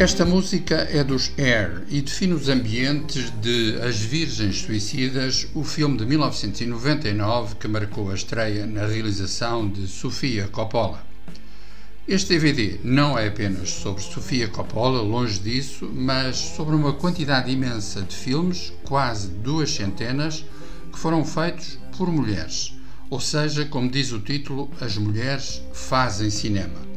Esta música é dos Air e define os ambientes de As Virgens Suicidas, o filme de 1999 que marcou a estreia na realização de Sofia Coppola. Este DVD não é apenas sobre Sofia Coppola, longe disso, mas sobre uma quantidade imensa de filmes, quase duas centenas, que foram feitos por mulheres. Ou seja, como diz o título, as mulheres fazem cinema.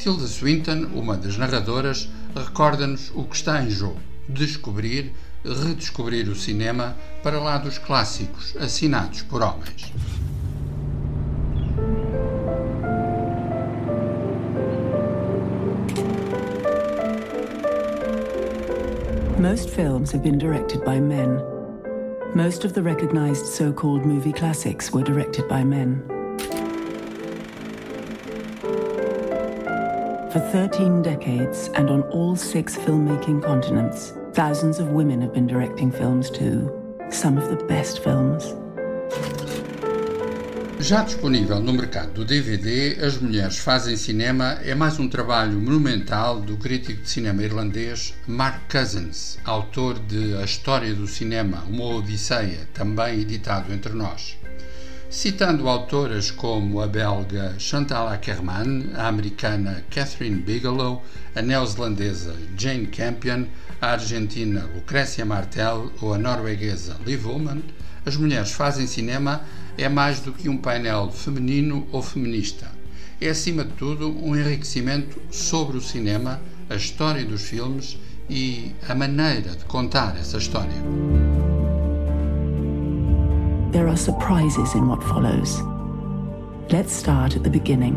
Tilda Swinton, uma das narradoras, recorda-nos o que está em jogo: descobrir, redescobrir o cinema para lá dos clássicos assinados por homens. Most films have been directed by men. Most of the recognized so called movie classics were directed by men. For 13 decades and on all six filmmaking continents, thousands of women have been directing films too. Some of the best films. Já disponível no mercado do DVD, As Mulheres Fazem Cinema é mais um trabalho monumental do crítico de cinema irlandês Mark Cousins, autor de A História do Cinema, uma Odisseia, também editado entre nós citando autoras como a belga Chantal Ackerman, a americana Catherine Bigelow, a neozelandesa Jane Campion, a argentina Lucrécia Martel ou a norueguesa Liv Ullmann, as mulheres fazem cinema é mais do que um painel feminino ou feminista. É, acima de tudo, um enriquecimento sobre o cinema, a história dos filmes e a maneira de contar essa história. There are surprises in what follows. Let's start at the beginning.